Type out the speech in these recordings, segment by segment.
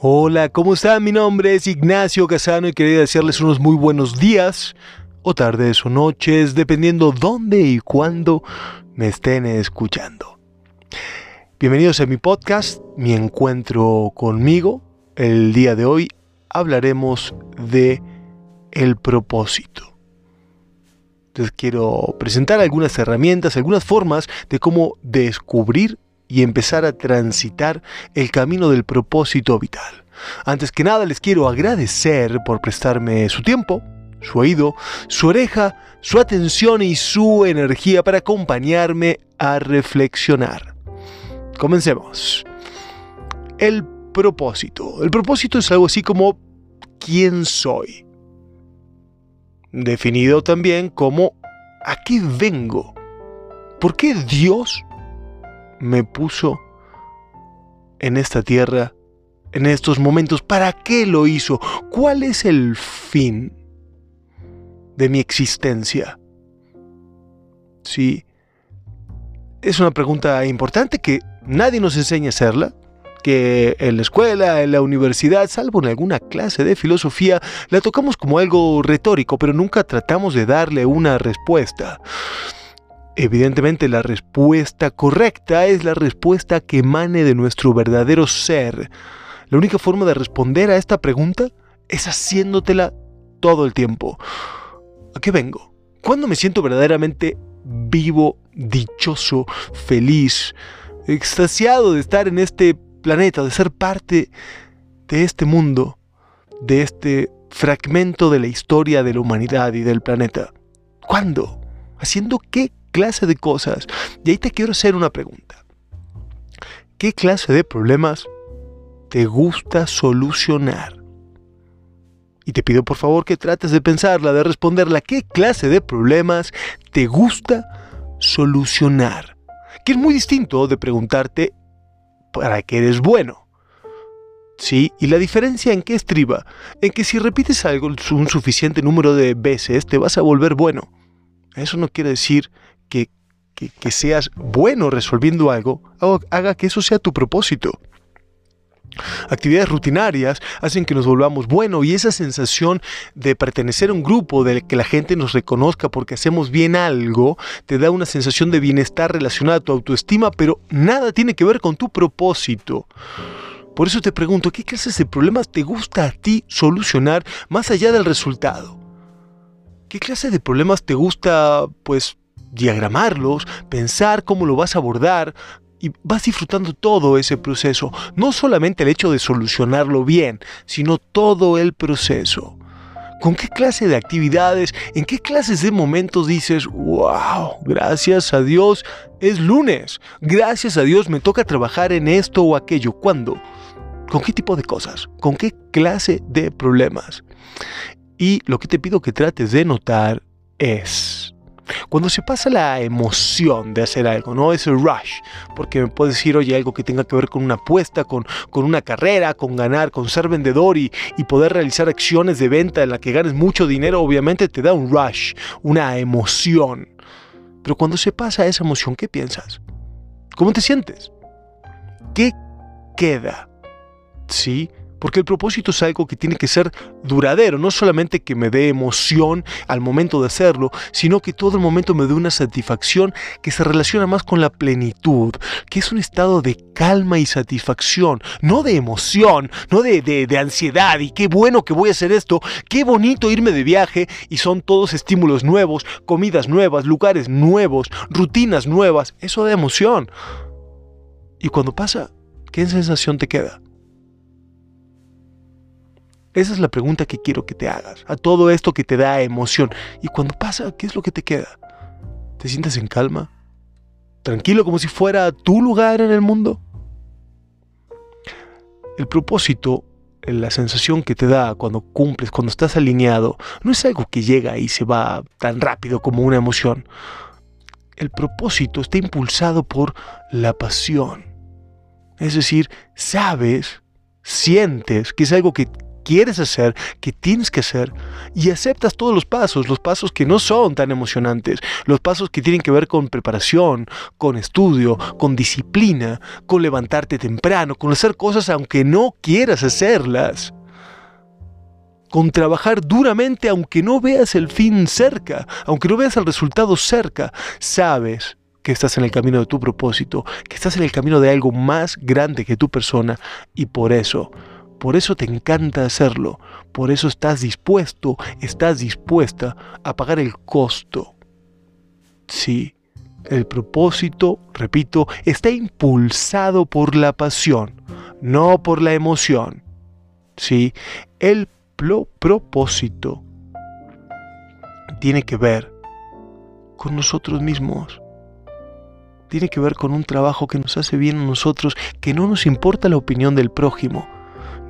Hola, ¿cómo están? Mi nombre es Ignacio Casano y quería desearles unos muy buenos días, o tardes o noches, dependiendo dónde y cuándo me estén escuchando. Bienvenidos a mi podcast, mi encuentro conmigo. El día de hoy hablaremos de el propósito. Entonces quiero presentar algunas herramientas, algunas formas de cómo descubrir y empezar a transitar el camino del propósito vital. Antes que nada les quiero agradecer por prestarme su tiempo, su oído, su oreja, su atención y su energía para acompañarme a reflexionar. Comencemos. El propósito. El propósito es algo así como quién soy. Definido también como a qué vengo. ¿Por qué Dios me puso en esta tierra, en estos momentos? ¿Para qué lo hizo? ¿Cuál es el fin de mi existencia? Sí, es una pregunta importante que nadie nos enseña a hacerla, que en la escuela, en la universidad, salvo en alguna clase de filosofía, la tocamos como algo retórico, pero nunca tratamos de darle una respuesta. Evidentemente la respuesta correcta es la respuesta que emane de nuestro verdadero ser. La única forma de responder a esta pregunta es haciéndotela todo el tiempo. ¿A qué vengo? ¿Cuándo me siento verdaderamente vivo, dichoso, feliz, extasiado de estar en este planeta, de ser parte de este mundo, de este fragmento de la historia de la humanidad y del planeta? ¿Cuándo? ¿Haciendo qué clase de cosas. Y ahí te quiero hacer una pregunta. ¿Qué clase de problemas te gusta solucionar? Y te pido por favor que trates de pensarla, de responderla. ¿Qué clase de problemas te gusta solucionar? Que es muy distinto de preguntarte para qué eres bueno. ¿Sí? Y la diferencia en qué estriba? En que si repites algo un suficiente número de veces te vas a volver bueno. Eso no quiere decir que, seas bueno resolviendo algo, haga que eso sea tu propósito. Actividades rutinarias hacen que nos volvamos buenos y esa sensación de pertenecer a un grupo, de que la gente nos reconozca porque hacemos bien algo, te da una sensación de bienestar relacionada a tu autoestima, pero nada tiene que ver con tu propósito. Por eso te pregunto, ¿qué clases de problemas te gusta a ti solucionar más allá del resultado? ¿Qué clase de problemas te gusta, pues, diagramarlos, pensar cómo lo vas a abordar, y vas disfrutando todo ese proceso, no solamente el hecho de solucionarlo bien, sino todo el proceso. ¿Con qué clase de actividades, en qué clases de momentos dices, wow, gracias a Dios es lunes, gracias a Dios me toca trabajar en esto o aquello? ¿Cuándo? ¿Con qué tipo de cosas? ¿Con qué clase de problemas? Y lo que te pido que trates de notar es cuando se pasa la emoción de hacer algo, ¿no? Ese rush, porque me puedes decir, oye, algo que tenga que ver con una apuesta, con, con una carrera, con ganar, con ser vendedor y, y poder realizar acciones de venta en la que ganes mucho dinero, obviamente te da un rush, una emoción. Pero cuando se pasa esa emoción, ¿qué piensas? ¿Cómo te sientes? ¿Qué queda? ¿Sí? Porque el propósito es algo que tiene que ser duradero, no solamente que me dé emoción al momento de hacerlo, sino que todo el momento me dé una satisfacción que se relaciona más con la plenitud, que es un estado de calma y satisfacción, no de emoción, no de, de, ansiedad y qué bueno que voy a hacer esto, qué bonito irme de viaje y son todos estímulos nuevos, comidas nuevas, lugares nuevos, rutinas nuevas, eso da emoción. Y cuando pasa, ¿qué sensación te queda? Esa es la pregunta que quiero que te hagas. A todo esto que te da emoción. Y cuando pasa, ¿qué es lo que te queda? ¿Te sientes en calma? ¿Tranquilo como si fuera tu lugar en el mundo? El propósito, la sensación que te da cuando cumples, cuando estás alineado, no es algo que llega y se va tan rápido como una emoción. El propósito está impulsado por la pasión. Es decir, sabes, sientes que es algo que quieres hacer, que tienes que hacer, y aceptas todos los pasos, los pasos que no son tan emocionantes, los pasos que tienen que ver con preparación, con estudio, con disciplina, con levantarte temprano, con hacer cosas aunque no quieras hacerlas con trabajar duramente aunque no veas el fin cerca, aunque no veas el resultado cerca, sabes que estás en el camino de tu propósito, que estás en el camino de algo más grande que tu persona y por eso, por eso te encanta hacerlo, por eso estás dispuesto, estás dispuesta a pagar el costo. Sí, el propósito, repito, está impulsado por la pasión, no por la emoción. Sí, el propósito tiene que ver con nosotros mismos. Tiene que ver con un trabajo que nos hace bien a nosotros, que no nos importa la opinión del prójimo,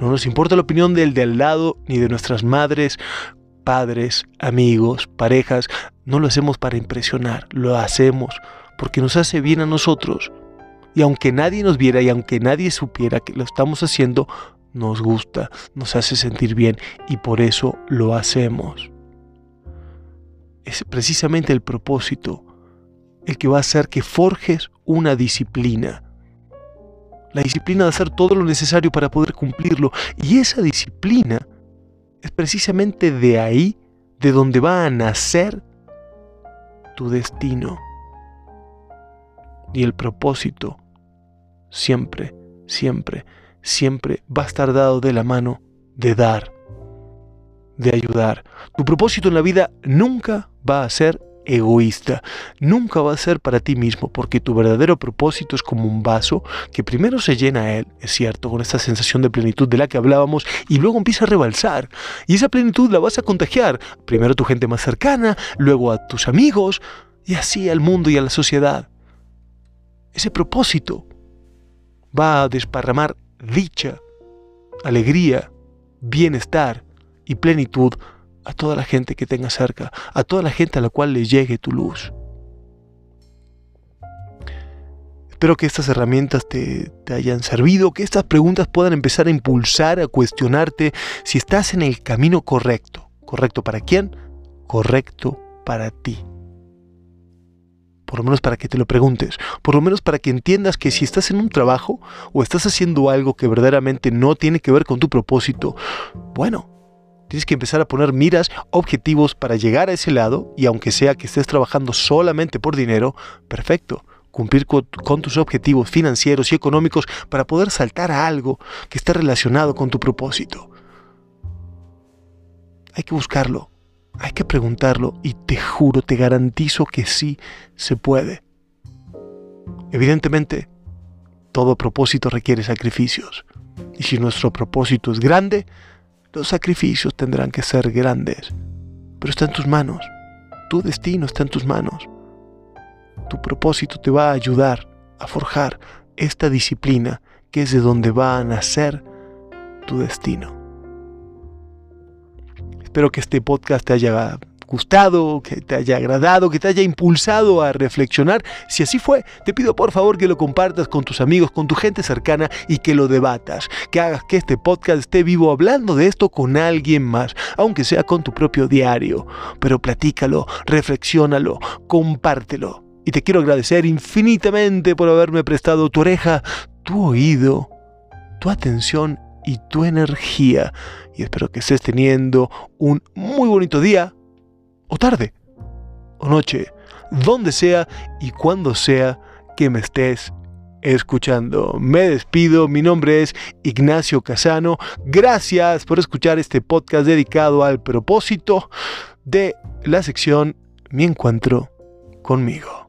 no nos importa la opinión del de al lado, ni de nuestras madres, padres, amigos, parejas. No lo hacemos para impresionar, lo hacemos porque nos hace bien a nosotros. Y aunque nadie nos viera y aunque nadie supiera que lo estamos haciendo, nos gusta, nos hace sentir bien y por eso lo hacemos. Es precisamente el propósito el que va a hacer que forjes una disciplina. La disciplina de hacer todo lo necesario para poder cumplirlo. Y esa disciplina es precisamente de ahí, de donde va a nacer tu destino. Y el propósito siempre, siempre siempre va a estar dado de la mano de dar, de ayudar. Tu propósito en la vida nunca va a ser egoísta, nunca va a ser para ti mismo, porque tu verdadero propósito es como un vaso que primero se llena a él, es cierto, con esta sensación de plenitud de la que hablábamos, y luego empieza a rebalsar. Y esa plenitud la vas a contagiar, primero a tu gente más cercana, luego a tus amigos, y así al mundo y a la sociedad. Ese propósito va a desparramar dicha, alegría, bienestar y plenitud a toda la gente que tenga cerca, a toda la gente a la cual le llegue tu luz. Espero que estas herramientas te, te, hayan servido, que estas preguntas puedan empezar a impulsar, a cuestionarte si estás en el camino correcto. ¿Correcto para quién? Correcto para ti por lo menos para que te lo preguntes, por lo menos para que entiendas que si estás en un trabajo o estás haciendo algo que verdaderamente no tiene que ver con tu propósito, bueno, tienes que empezar a poner miras, objetivos para llegar a ese lado y aunque sea que estés trabajando solamente por dinero, perfecto, cumplir con, tus objetivos financieros y económicos para poder saltar a algo que esté relacionado con tu propósito. Hay que buscarlo, hay que preguntarlo y te juro, te garantizo que sí se puede. Evidentemente, todo propósito requiere sacrificios. Y si nuestro propósito es grande, los sacrificios tendrán que ser grandes. Pero está en tus manos. Tu destino está en tus manos. Tu propósito te va a ayudar a forjar esta disciplina que es de donde va a nacer tu destino. Espero que este podcast te haya gustado, que te haya agradado, que te haya impulsado a reflexionar. Si así fue, te pido por favor que lo compartas con tus amigos, con tu gente cercana y que lo debatas, que hagas que este podcast esté vivo hablando de esto con alguien más, aunque sea con tu propio diario. Pero platícalo, reflexiónalo, compártelo. Y te quiero agradecer infinitamente por haberme prestado tu oreja, tu oído, tu atención y tu energía. Y espero que estés teniendo un muy bonito día, o tarde, o noche, donde sea y cuando sea que me estés escuchando. Me despido, mi nombre es Ignacio Casano. Gracias por escuchar este podcast dedicado al propósito de la sección Mi encuentro conmigo.